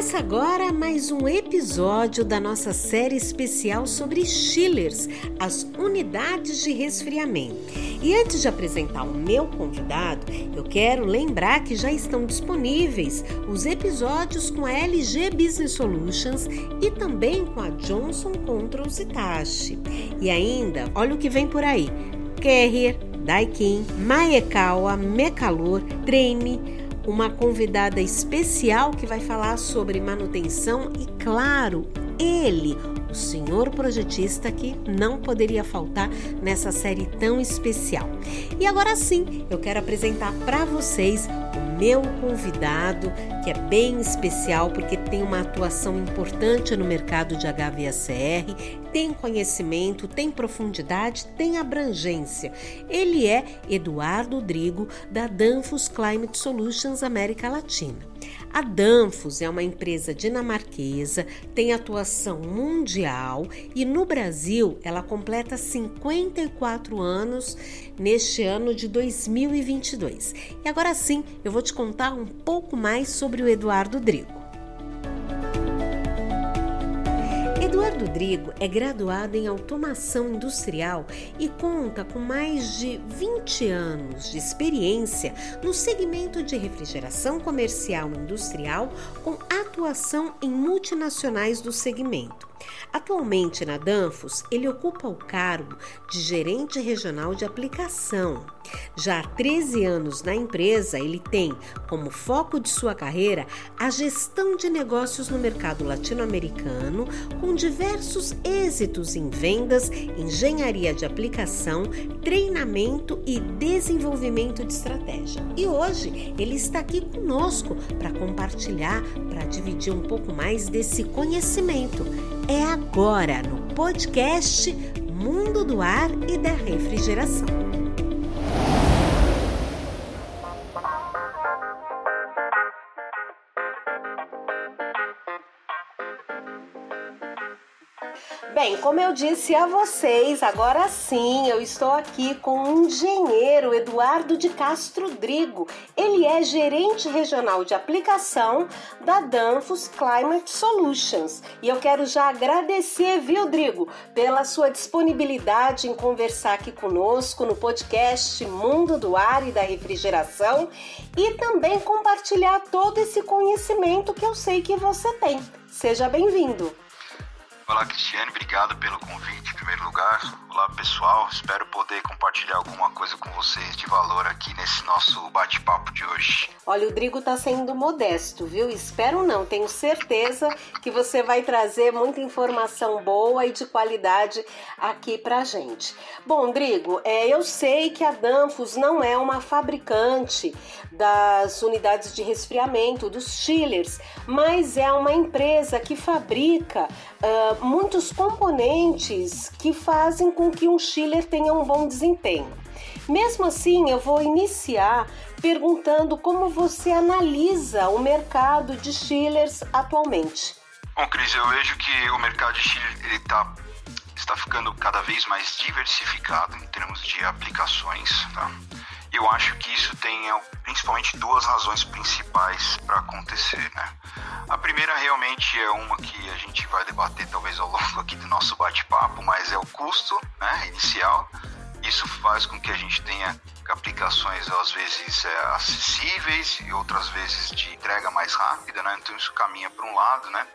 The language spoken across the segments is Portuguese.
Começa agora mais um episódio da nossa série especial sobre chillers, as unidades de resfriamento. E antes de apresentar o meu convidado, eu quero lembrar que já estão disponíveis os episódios com a LG Business Solutions e também com a Johnson Controls Hitachi. E ainda, olha o que vem por aí: Carrier, Daikin, Maekawa, Mecalor, Trene, uma convidada especial que vai falar sobre manutenção e, claro, ele, o senhor projetista que não poderia faltar nessa série tão especial. E agora sim, eu quero apresentar para vocês o meu convidado, que é bem especial porque tem uma atuação importante no mercado de HVACR, tem conhecimento, tem profundidade, tem abrangência. Ele é Eduardo Drigo, da Danfos Climate Solutions América Latina. A Danfos é uma empresa dinamarquesa, tem atuação mundial e no Brasil ela completa 54 anos neste ano de 2022. E agora sim, eu vou te contar um pouco mais sobre o Eduardo Drigo. Eduardo Drigo é graduado em automação industrial e conta com mais de 20 anos de experiência no segmento de refrigeração comercial industrial, com atuação em multinacionais do segmento. Atualmente na Danfos, ele ocupa o cargo de gerente regional de aplicação. Já há 13 anos na empresa, ele tem como foco de sua carreira a gestão de negócios no mercado latino-americano, com diversos êxitos em vendas, engenharia de aplicação, treinamento e desenvolvimento de estratégia. E hoje ele está aqui conosco para compartilhar, para dividir um pouco mais desse conhecimento é agora no podcast Mundo do Ar e da Refrigeração. Bem, como eu disse a vocês, agora sim eu estou aqui com o engenheiro Eduardo de Castro Drigo. É gerente regional de aplicação da Danfos Climate Solutions. E eu quero já agradecer, viu, Drigo, pela sua disponibilidade em conversar aqui conosco no podcast Mundo do Ar e da Refrigeração e também compartilhar todo esse conhecimento que eu sei que você tem. Seja bem-vindo. Olá, Cristiane, obrigado pelo convite em primeiro lugar. Olá, pessoal, espero poder compartilhar alguma coisa com vocês de valor aqui nesse nosso bate-papo de hoje. Olha, o Drigo tá sendo modesto, viu? Espero não, tenho certeza que você vai trazer muita informação boa e de qualidade aqui pra gente. Bom, Drigo, é, eu sei que a Danfos não é uma fabricante das unidades de resfriamento, dos chillers, mas é uma empresa que fabrica uh, muitos componentes que fazem com que um chiller tenha um bom desempenho. Mesmo assim, eu vou iniciar perguntando como você analisa o mercado de chillers atualmente. Bom, Cris, eu vejo que o mercado de chiller tá, está ficando cada vez mais diversificado em termos de aplicações. Tá? Eu acho que isso tem principalmente duas razões principais para acontecer. Né? A primeira realmente é uma que a gente vai debater talvez ao longo aqui do nosso bate-papo, mas é o custo né, inicial. Isso faz com que a gente tenha aplicações às vezes é, acessíveis e outras vezes de entrega mais rápida, né? Então isso caminha para um lado, né?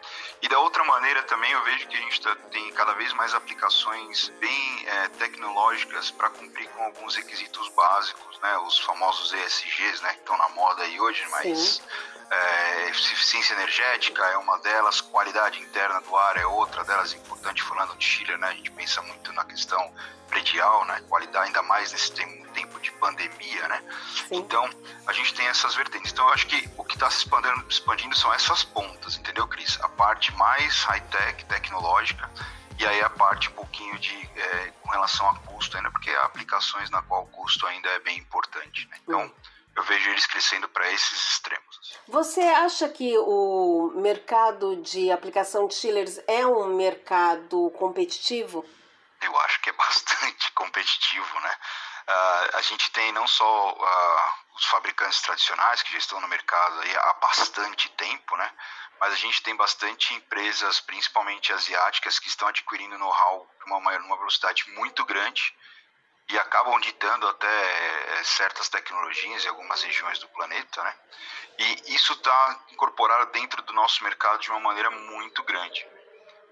E da outra maneira também eu vejo que a gente tá, tem cada vez mais aplicações bem é, tecnológicas para cumprir com alguns requisitos básicos, né? Os famosos ESGs, né? Que estão na moda aí hoje, mas Sim é, eficiência energética é uma delas, qualidade interna do ar é outra delas, importante falando de Chile, né? A gente pensa muito na questão predial, né? Qualidade, ainda mais nesse tempo de pandemia, né? Sim. Então, a gente tem essas vertentes. Então, eu acho que o que está se expandindo, expandindo são essas pontas, entendeu, Cris? A parte mais high-tech, tecnológica, e aí a parte um pouquinho de é, com relação a custo ainda, porque há aplicações na qual o custo ainda é bem importante. Né? Então, hum eu vejo eles crescendo para esses extremos. Você acha que o mercado de aplicação de chillers é um mercado competitivo? Eu acho que é bastante competitivo, né? Uh, a gente tem não só uh, os fabricantes tradicionais que já estão no mercado há bastante tempo, né? mas a gente tem bastante empresas, principalmente asiáticas, que estão adquirindo know-how de uma, uma velocidade muito grande e acabam ditando até eh, certas tecnologias em algumas regiões do planeta, né? E isso está incorporado dentro do nosso mercado de uma maneira muito grande,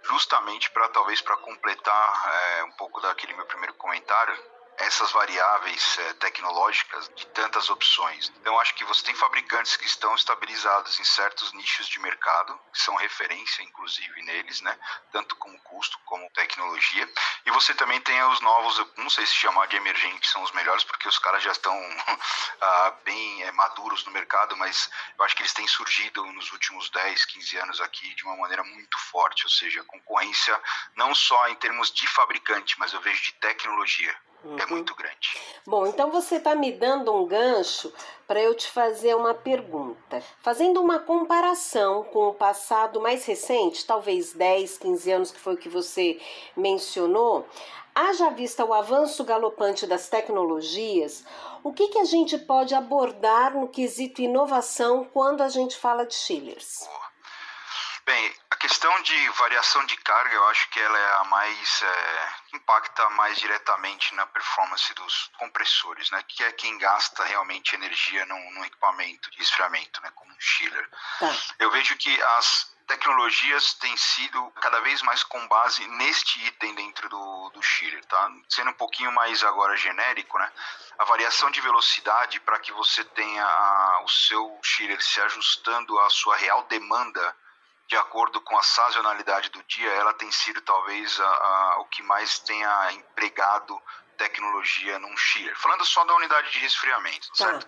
justamente para talvez para completar é, um pouco daquele meu primeiro comentário, essas variáveis é, tecnológicas de tantas opções. Então, acho que você tem fabricantes que estão estabilizados em certos nichos de mercado, que são referência, inclusive, neles, né? tanto como custo como tecnologia. E você também tem os novos, não sei se chamar de emergentes são os melhores, porque os caras já estão ah, bem é, maduros no mercado, mas eu acho que eles têm surgido nos últimos 10, 15 anos aqui de uma maneira muito forte, ou seja, concorrência não só em termos de fabricante, mas eu vejo de tecnologia uhum. é muito grande. Bom, então você está me dando um gancho para eu te fazer uma pergunta. Fazendo uma comparação com o passado mais recente, talvez 10, 15 anos, que foi o que você mencionou, haja vista o avanço galopante das tecnologias, o que, que a gente pode abordar no quesito inovação quando a gente fala de chillers? Bem, a questão de variação de carga, eu acho que ela é a mais é, impacta mais diretamente na performance dos compressores, né? Que é quem gasta realmente energia num, num equipamento de esfriamento, né? Como um chiller. Tá. Eu vejo que as tecnologias têm sido cada vez mais com base neste item dentro do, do chiller, tá? Sendo um pouquinho mais agora genérico, né? A variação de velocidade para que você tenha a, o seu chiller se ajustando à sua real demanda de acordo com a sazonalidade do dia, ela tem sido talvez a, a, o que mais tenha empregado tecnologia num chiller. Falando só da unidade de resfriamento, tá. certo?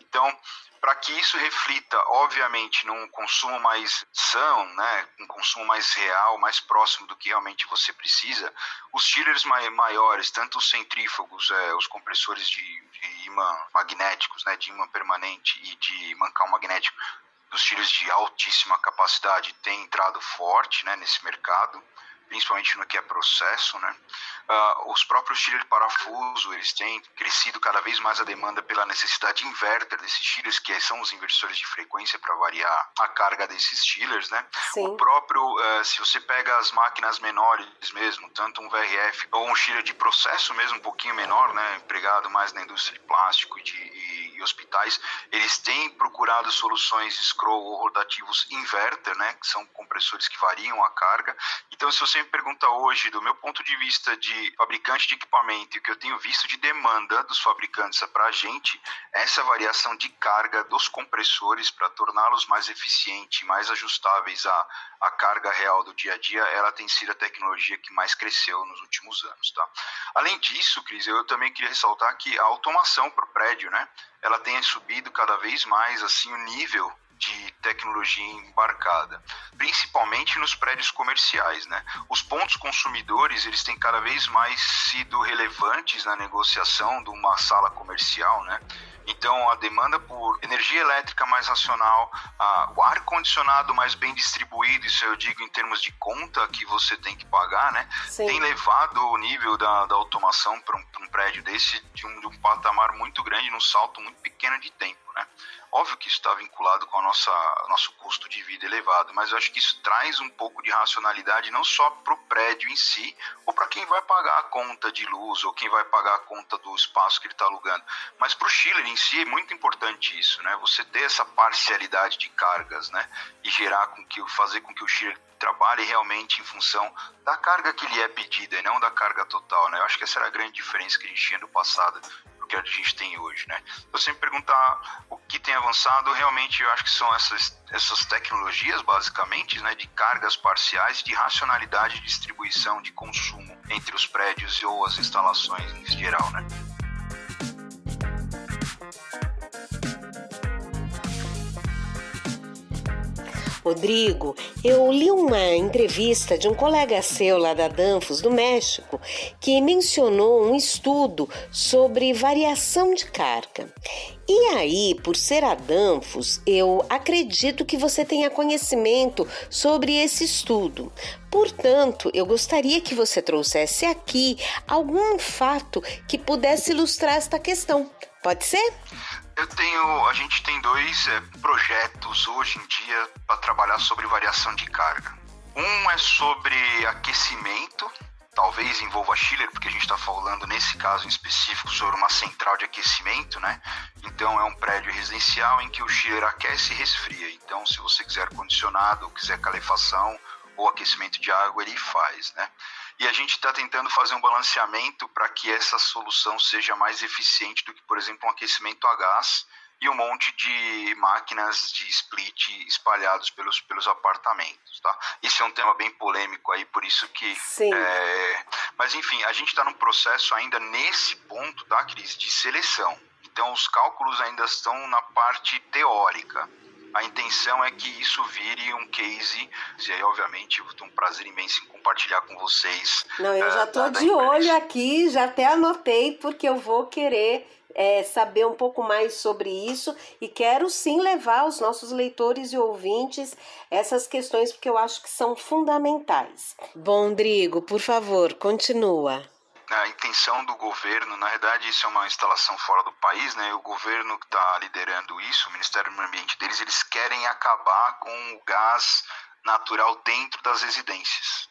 Então, para que isso reflita, obviamente, num consumo mais são, né, um consumo mais real, mais próximo do que realmente você precisa, os chillers maiores, tanto os centrífugos, é, os compressores de, de imã magnéticos, né, de imã permanente e de mancal magnético, dos tiros de altíssima capacidade tem entrado forte né, nesse mercado, principalmente no que é processo. Né? Uh, os próprios tiros de parafuso, eles têm crescido cada vez mais a demanda pela necessidade de inverter desses tiros, que são os inversores de frequência para variar a carga desses chillers, né? Sim. O próprio, uh, se você pega as máquinas menores mesmo, tanto um VRF ou um chiller de processo mesmo um pouquinho menor, né, empregado mais na indústria de plástico e de e e hospitais, eles têm procurado soluções scroll ou rotativos inverter, né, que são compressores que variam a carga. Então, se você me pergunta hoje, do meu ponto de vista de fabricante de equipamento, e o que eu tenho visto de demanda dos fabricantes para a gente, essa variação de carga dos compressores para torná-los mais eficientes, mais ajustáveis à, à carga real do dia a dia, ela tem sido a tecnologia que mais cresceu nos últimos anos. Tá? Além disso, Cris, eu também queria ressaltar que a automação para o prédio, né? ela tenha subido cada vez mais assim o nível de tecnologia embarcada, principalmente nos prédios comerciais, né? Os pontos consumidores eles têm cada vez mais sido relevantes na negociação de uma sala comercial, né? Então, a demanda por energia elétrica mais racional, a, o ar condicionado mais bem distribuído, isso eu digo em termos de conta que você tem que pagar, né? Sim. Tem levado o nível da, da automação para um, um, prédio desse de um, de um patamar muito grande, num salto muito pequeno de tempo? Óbvio que isso está vinculado com a nossa nosso custo de vida elevado, mas eu acho que isso traz um pouco de racionalidade não só para o prédio em si, ou para quem vai pagar a conta de luz, ou quem vai pagar a conta do espaço que ele está alugando, mas para o chiller em si é muito importante isso, né? Você ter essa parcialidade de cargas, né? E gerar com que fazer com que o chiller trabalhe realmente em função da carga que lhe é pedida e não da carga total, né? Eu acho que essa era a grande diferença que a gente tinha no passado que a gente tem hoje, né? Então, se me perguntar o que tem avançado, realmente eu acho que são essas, essas tecnologias, basicamente, né, de cargas parciais, de racionalidade de distribuição, de consumo entre os prédios ou as instalações em geral, né? Rodrigo, eu li uma entrevista de um colega seu lá da Danfos, do México, que mencionou um estudo sobre variação de carga. E aí, por ser a Danfos, eu acredito que você tenha conhecimento sobre esse estudo. Portanto, eu gostaria que você trouxesse aqui algum fato que pudesse ilustrar esta questão. Pode ser? Eu tenho, a gente tem dois é, projetos hoje em dia para trabalhar sobre variação de carga. Um é sobre aquecimento, talvez envolva chiller, porque a gente está falando nesse caso em específico sobre uma central de aquecimento, né? Então é um prédio residencial em que o chiller aquece e resfria. Então, se você quiser ar condicionado, ou quiser calefação ou aquecimento de água, ele faz, né? E a gente está tentando fazer um balanceamento para que essa solução seja mais eficiente do que, por exemplo, um aquecimento a gás e um monte de máquinas de split espalhados pelos, pelos apartamentos, tá? Isso é um tema bem polêmico aí, por isso que... Sim. É... Mas, enfim, a gente está num processo ainda nesse ponto, tá, Cris, de seleção. Então, os cálculos ainda estão na parte teórica. A intenção é que isso vire um case, e aí, obviamente, eu tenho um prazer imenso em compartilhar com vocês. Não, eu já estou uh, de olho aqui, já até anotei, porque eu vou querer é, saber um pouco mais sobre isso e quero sim levar aos nossos leitores e ouvintes essas questões porque eu acho que são fundamentais. Bom, Drigo, por favor, continua a intenção do governo, na verdade isso é uma instalação fora do país, né? O governo que está liderando isso, o Ministério do Meio Ambiente deles, eles querem acabar com o gás natural dentro das residências.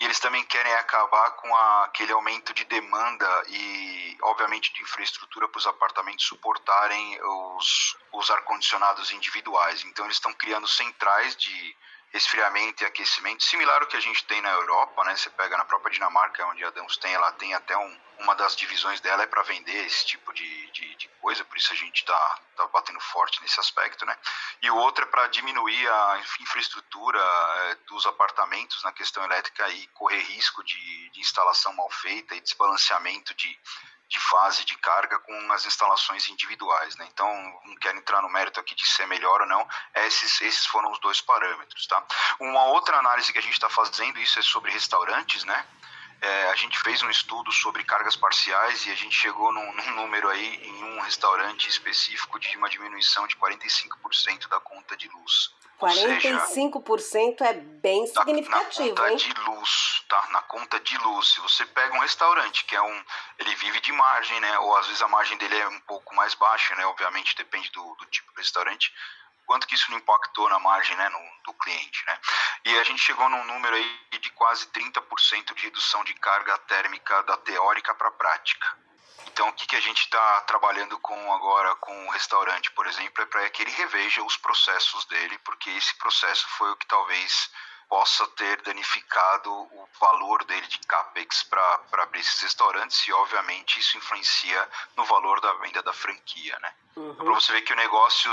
E eles também querem acabar com a, aquele aumento de demanda e, obviamente, de infraestrutura para os apartamentos suportarem os, os ar-condicionados individuais. Então, eles estão criando centrais de resfriamento e aquecimento, similar ao que a gente tem na Europa, né? Você pega na própria Dinamarca, onde a Dams tem, ela tem até um, uma das divisões dela é para vender esse tipo de, de, de, coisa, por isso a gente está tá batendo forte nesse aspecto, né? E o outro é para diminuir a infraestrutura é, dos apartamentos na questão elétrica e correr risco de, de instalação mal feita e desbalanceamento de de fase de carga com as instalações individuais. Né? Então, não quero entrar no mérito aqui de ser melhor ou não, esses, esses foram os dois parâmetros. Tá? Uma outra análise que a gente está fazendo, isso é sobre restaurantes, né? É, a gente fez um estudo sobre cargas parciais e a gente chegou num, num número aí em um restaurante específico de uma diminuição de 45% da conta de luz. 45% seja, é bem significativo, na, na conta hein? de luz, tá? Na conta de luz. Se você pega um restaurante que é um, ele vive de margem, né? Ou às vezes a margem dele é um pouco mais baixa, né? Obviamente depende do, do tipo de restaurante. Quanto que isso não impactou na margem, né? No, do cliente, né? E a gente chegou num número aí de quase 30% de redução de carga térmica da teórica para a prática. Então, o que, que a gente está trabalhando com agora com o restaurante, por exemplo, é para que ele reveja os processos dele, porque esse processo foi o que talvez possa ter danificado o valor dele de capex para abrir esses restaurantes e, obviamente, isso influencia no valor da venda da franquia, né? Uhum. Para você ver que o negócio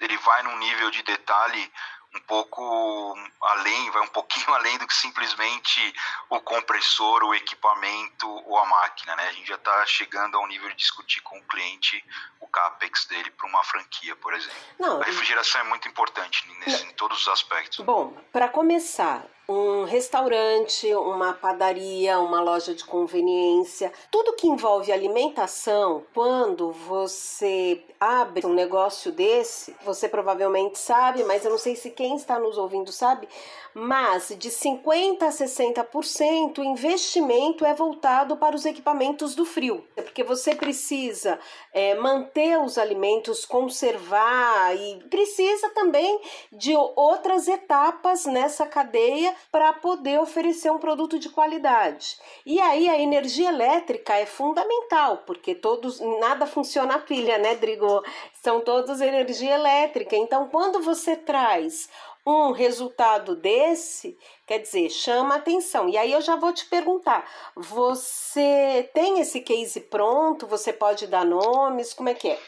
ele vai num nível de detalhe um pouco além, vai um pouquinho além do que simplesmente o compressor, o equipamento ou a máquina, né? A gente já está chegando ao nível de discutir com o cliente o capex dele para uma franquia, por exemplo. Não, a refrigeração é muito importante nesse, em todos os aspectos. Bom, para começar, um restaurante, uma padaria, uma loja de conveniência, tudo que envolve alimentação, quando você abre um negócio desse, você provavelmente sabe, mas eu não sei se quem está nos ouvindo sabe, mas de 50% a 60% o investimento é voltado para os equipamentos do frio, porque você precisa é, manter os alimentos, conservar e precisa também de outras etapas nessa cadeia para poder oferecer um produto de qualidade. E aí a energia elétrica é fundamental, porque todos nada funciona a pilha, né, Drigo? São todos energia elétrica. Então, quando você traz um resultado desse, quer dizer, chama atenção. E aí eu já vou te perguntar: você tem esse case pronto? Você pode dar nomes? Como é que é?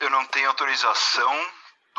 Eu não tenho autorização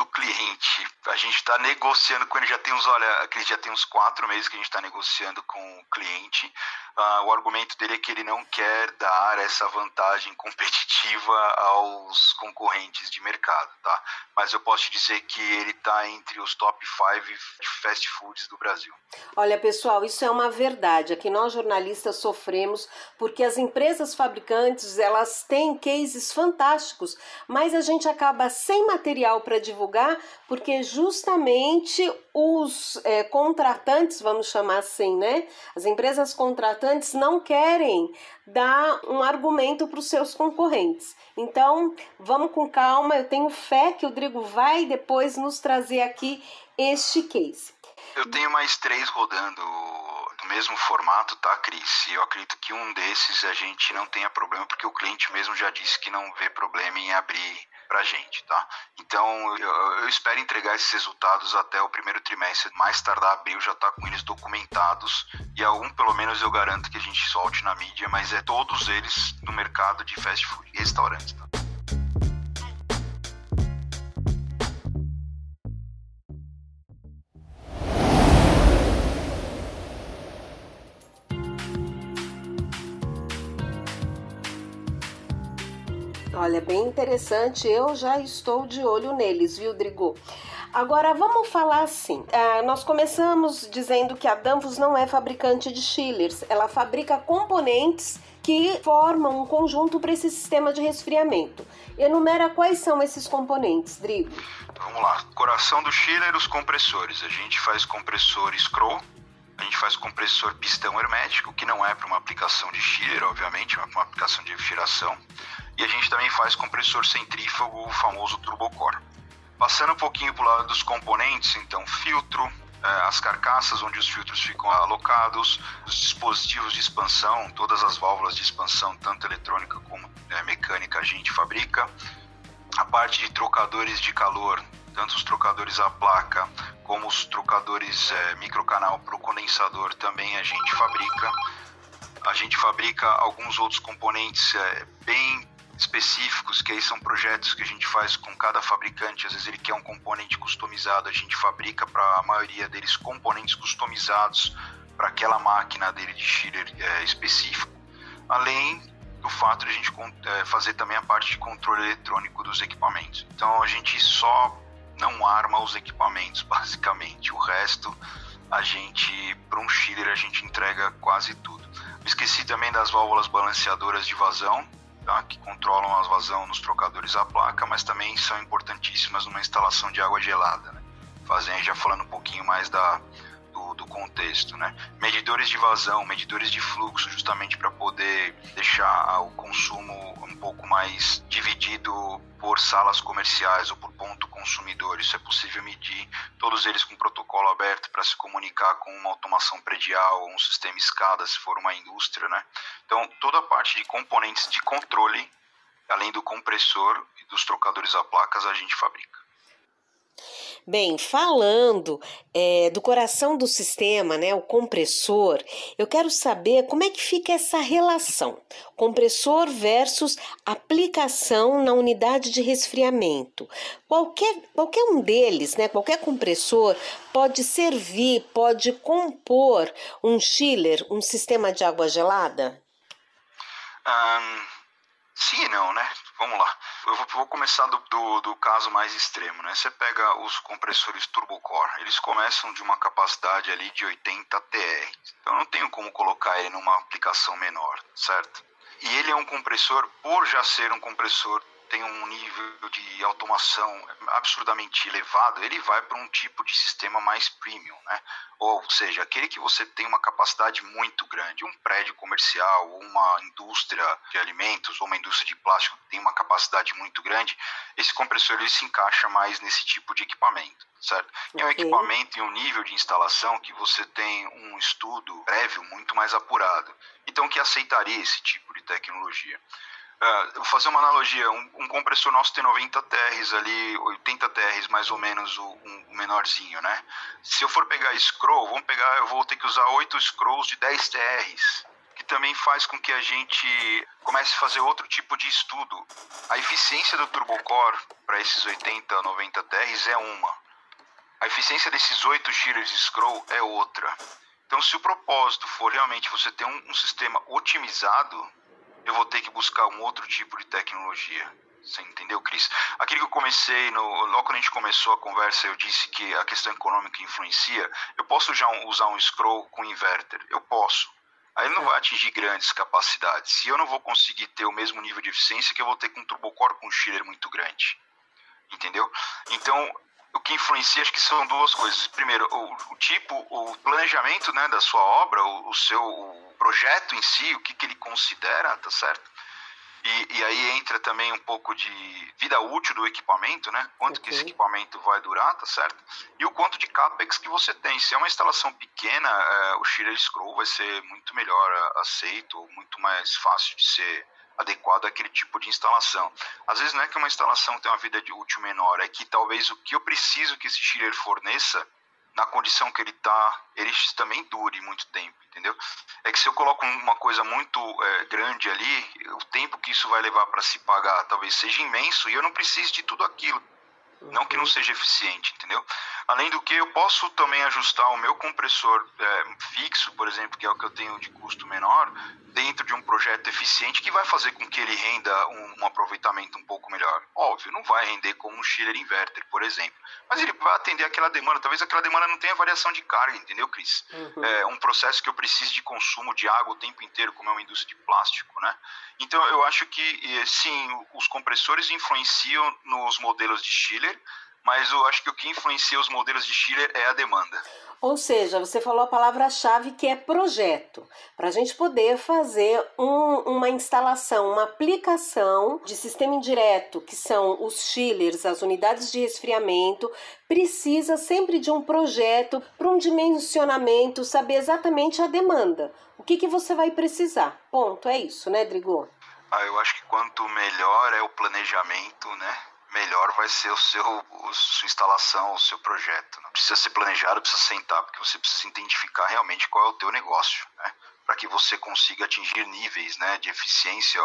do cliente. A gente está negociando com ele já tem uns, olha, já tem uns quatro meses que a gente está negociando com o cliente. Uh, o argumento dele é que ele não quer dar essa vantagem competitiva aos concorrentes de mercado, tá? Mas eu posso te dizer que ele está entre os top 5 fast foods do Brasil. Olha, pessoal, isso é uma verdade. Aqui nós jornalistas sofremos porque as empresas fabricantes elas têm cases fantásticos, mas a gente acaba sem material para divulgar porque justamente os é, contratantes, vamos chamar assim, né? As empresas contratantes não querem dar um argumento para os seus concorrentes. Então, vamos com calma. Eu tenho fé que o Drigo vai depois nos trazer aqui este case. Eu tenho mais três rodando no mesmo formato, tá, Cris? E eu acredito que um desses a gente não tenha problema, porque o cliente mesmo já disse que não vê problema em abrir para a gente, tá? Então, eu, eu, espero entregar esses resultados até o primeiro trimestre, mais tardar abril, já tá com eles documentados, e a um, pelo menos, eu garanto que a gente solte na mídia, mas é todos eles no mercado de fast food e restaurantes, tá? Olha, bem interessante. Eu já estou de olho neles, viu, Drigo? Agora vamos falar assim. Ah, nós começamos dizendo que a Danfoss não é fabricante de chillers, ela fabrica componentes que formam um conjunto para esse sistema de resfriamento. Enumera quais são esses componentes, Drigo. Vamos lá. Coração do chiller, os compressores. A gente faz compressor scroll, a gente faz compressor pistão hermético, que não é para uma aplicação de chiller, obviamente, é para uma aplicação de refrigeração. E a gente também faz compressor centrífugo, o famoso turbocore. Passando um pouquinho para o lado dos componentes, então filtro, eh, as carcaças onde os filtros ficam alocados, os dispositivos de expansão, todas as válvulas de expansão, tanto eletrônica como eh, mecânica, a gente fabrica. A parte de trocadores de calor, tanto os trocadores à placa como os trocadores é, microcanal para o condensador, também a gente fabrica. A gente fabrica alguns outros componentes é, bem específicos, que aí são projetos que a gente faz com cada fabricante. Às vezes ele quer um componente customizado, a gente fabrica para a maioria deles componentes customizados para aquela máquina dele de chiller é, específico. Além do fato de a gente é, fazer também a parte de controle eletrônico dos equipamentos. Então a gente só não arma os equipamentos, basicamente. O resto a gente, para um chiller, a gente entrega quase tudo. Esqueci também das válvulas balanceadoras de vazão, tá? que controlam a vazão nos trocadores à placa, mas também são importantíssimas numa instalação de água gelada. Né? Fazendo, já falando um pouquinho mais da, do, contexto. Né? Medidores de vazão, medidores de fluxo, justamente para poder deixar o consumo um pouco mais dividido por salas comerciais ou por ponto consumidor. Isso é possível medir, todos eles com protocolo aberto para se comunicar com uma automação predial ou um sistema escada, se for uma indústria. Né? Então, toda a parte de componentes de controle, além do compressor e dos trocadores a placas, a gente fabrica. Bem, falando é, do coração do sistema, né, o compressor, eu quero saber como é que fica essa relação compressor versus aplicação na unidade de resfriamento. Qualquer, qualquer um deles, né, qualquer compressor pode servir, pode compor um chiller, um sistema de água gelada? Um Sim e não, né? Vamos lá. Eu vou, vou começar do, do, do, caso mais extremo, né? Você pega os compressores turbocore, eles começam de uma capacidade ali de 80 TR. Então eu não tenho como colocar ele numa aplicação menor, certo? E ele é um compressor, por já ser um compressor tem um nível de automação absurdamente elevado, ele vai para um tipo de sistema mais premium, né? Ou seja, aquele que você tem uma capacidade muito grande, um prédio comercial, uma indústria de alimentos ou uma indústria de plástico que tem uma capacidade muito grande, esse compressor ele se encaixa mais nesse tipo de equipamento, certo? E é um equipamento e um nível de instalação que você tem um estudo prévio muito mais apurado. Então, que aceitaria esse tipo de tecnologia. Uh, vou fazer uma analogia, um, um, compressor nosso tem 90 TRs ali, 80 TRs mais ou menos, o, um, o, menorzinho, né? Se eu for pegar scroll, vamos pegar, eu vou ter que usar 8 scrolls de 10 TRs, que também faz com que a gente comece a fazer outro tipo de estudo. A eficiência do turbocore para esses 80, 90 TRs é uma. A eficiência desses 8 shearers scroll é outra. Então, se o propósito for realmente você ter um, um sistema otimizado, eu vou ter que buscar um outro tipo de tecnologia. Você entendeu, Cris? Aquilo que eu comecei, no, logo quando a gente começou a conversa, eu disse que a questão econômica influencia. Eu posso já usar um scroll com inverter? Eu posso. Aí ele não vai atingir grandes capacidades. E eu não vou conseguir ter o mesmo nível de eficiência que eu vou ter com um turbocore com um chiller muito grande. Entendeu? Então, o que influencia acho que são duas coisas. Primeiro, o, o tipo, o planejamento né, da sua obra, o, o seu o projeto em si, o que, que ele considera, tá certo? E, e, aí entra também um pouco de vida útil do equipamento, né? Quanto okay. que esse equipamento vai durar, tá certo? E o quanto de capex que você tem. Se é uma instalação pequena, é, o Schiller Scroll vai ser muito melhor é, aceito, muito mais fácil de ser adequado àquele tipo de instalação. Às vezes não é que uma instalação tem uma vida de útil menor, é que talvez o que eu preciso que esse Schiller forneça na condição que ele está, ele também dure muito tempo, entendeu? É que se eu coloco uma coisa muito é, grande ali, o tempo que isso vai levar para se pagar talvez seja imenso e eu não preciso de tudo aquilo. Não que não seja eficiente, entendeu? Além do que, eu posso também ajustar o meu compressor é, fixo, por exemplo, que é o que eu tenho de custo menor, dentro de um projeto eficiente que vai fazer com que ele renda um, um aproveitamento um pouco melhor. Óbvio, não vai render como um chiller inverter, por exemplo, mas ele vai atender aquela demanda. Talvez aquela demanda não tenha variação de carga, entendeu, Cris? Uhum. É um processo que eu preciso de consumo de água o tempo inteiro, como é uma indústria de plástico, né? Então, eu acho que, sim, os compressores influenciam nos modelos de chiller, mas eu acho que o que influencia os modelos de chiller é a demanda. Ou seja, você falou a palavra-chave que é projeto. Para a gente poder fazer um, uma instalação, uma aplicação de sistema indireto, que são os chillers, as unidades de resfriamento, precisa sempre de um projeto para um dimensionamento, saber exatamente a demanda. O que, que você vai precisar? Ponto, é isso, né, Drigo? Ah, eu acho que quanto melhor é o planejamento, né? Melhor vai ser o seu, a sua instalação, o seu projeto. Né? Precisa ser planejado, precisa sentar, porque você precisa identificar realmente qual é o teu negócio, né? para que você consiga atingir níveis né, de eficiência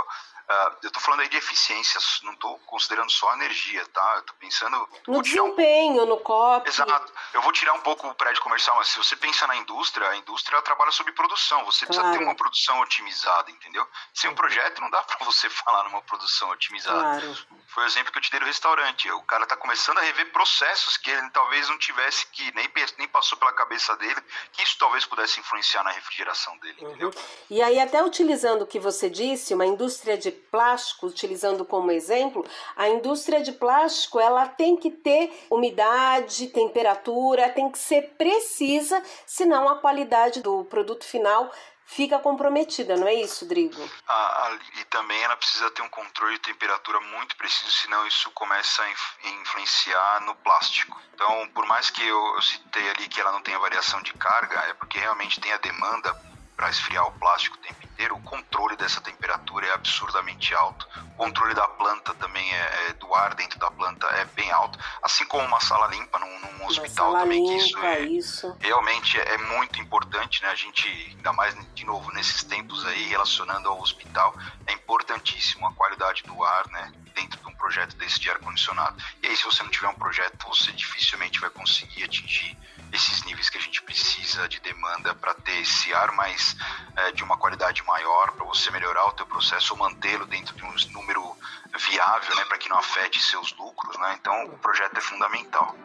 Uh, eu estou falando aí de eficiência, não estou considerando só energia, tá? Eu estou pensando. No desempenho, um... no COP. Exato. Eu vou tirar um pouco o prédio comercial, mas se você pensa na indústria, a indústria trabalha sobre produção. Você claro. precisa ter uma produção otimizada, entendeu? Sem um projeto, não dá para você falar numa produção otimizada. Claro. Foi o exemplo que eu te dei do restaurante. O cara está começando a rever processos que ele talvez não tivesse, que nem, nem passou pela cabeça dele, que isso talvez pudesse influenciar na refrigeração dele, uhum. entendeu? E aí, até utilizando o que você disse, uma indústria de plástico, utilizando como exemplo, a indústria de plástico ela tem que ter umidade, temperatura, tem que ser precisa, senão a qualidade do produto final fica comprometida, não é isso, Drigo? Ah, e também ela precisa ter um controle de temperatura muito preciso, senão isso começa a influenciar no plástico. Então, por mais que eu, eu citei ali que ela não tenha variação de carga, é porque realmente tem a demanda para esfriar o plástico o tempo inteiro, o controle dessa temperatura é absurdamente alto. O controle da planta também é, é do ar dentro da planta é bem alto, assim como uma sala limpa num, num hospital também limpa, que isso, é, isso. realmente é, é, muito importante, né? A gente ainda mais de novo nesses tempos aí relacionando ao hospital é importantíssimo a qualidade do ar, né? Dentro de projeto desse de ar condicionado. E aí se você não tiver um projeto, você dificilmente vai conseguir atingir esses níveis que a gente precisa de demanda para ter esse ar mais é, de uma qualidade maior, para você melhorar o teu processo ou mantê-lo dentro de um número viável, né, para que não afete seus lucros, né? Então o projeto é fundamental.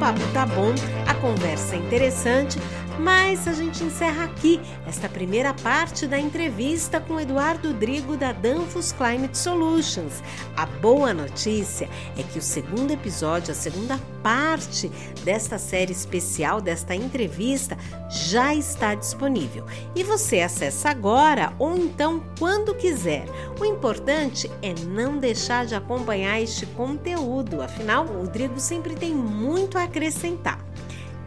Papo tá bom, a conversa é interessante, mas a gente encerra aqui esta primeira parte da entrevista com Eduardo Drigo da Danfos Climate Solutions. A boa notícia é que o segundo episódio, a segunda parte desta série especial, desta entrevista, já está disponível. E você acessa agora ou então quando quiser. O importante é não deixar de acompanhar este conteúdo, afinal, o Drigo sempre tem muito a acrescentar.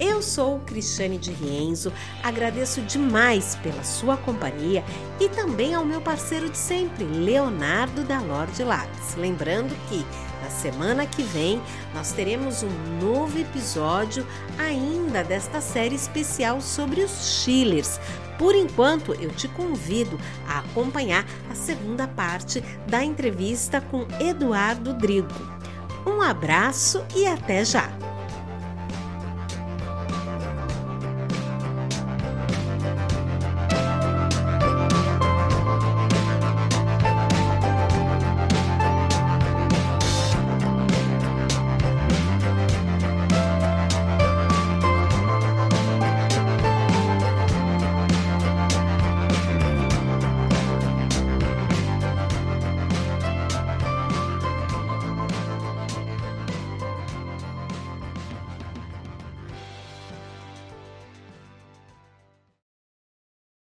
Eu sou Cristiane de Rienzo, agradeço demais pela sua companhia e também ao meu parceiro de sempre, Leonardo da Lorde Lápis. Lembrando que na semana que vem nós teremos um novo episódio ainda desta série especial sobre os chillers. Por enquanto, eu te convido a acompanhar a segunda parte da entrevista com Eduardo Drigo. Um abraço e até já!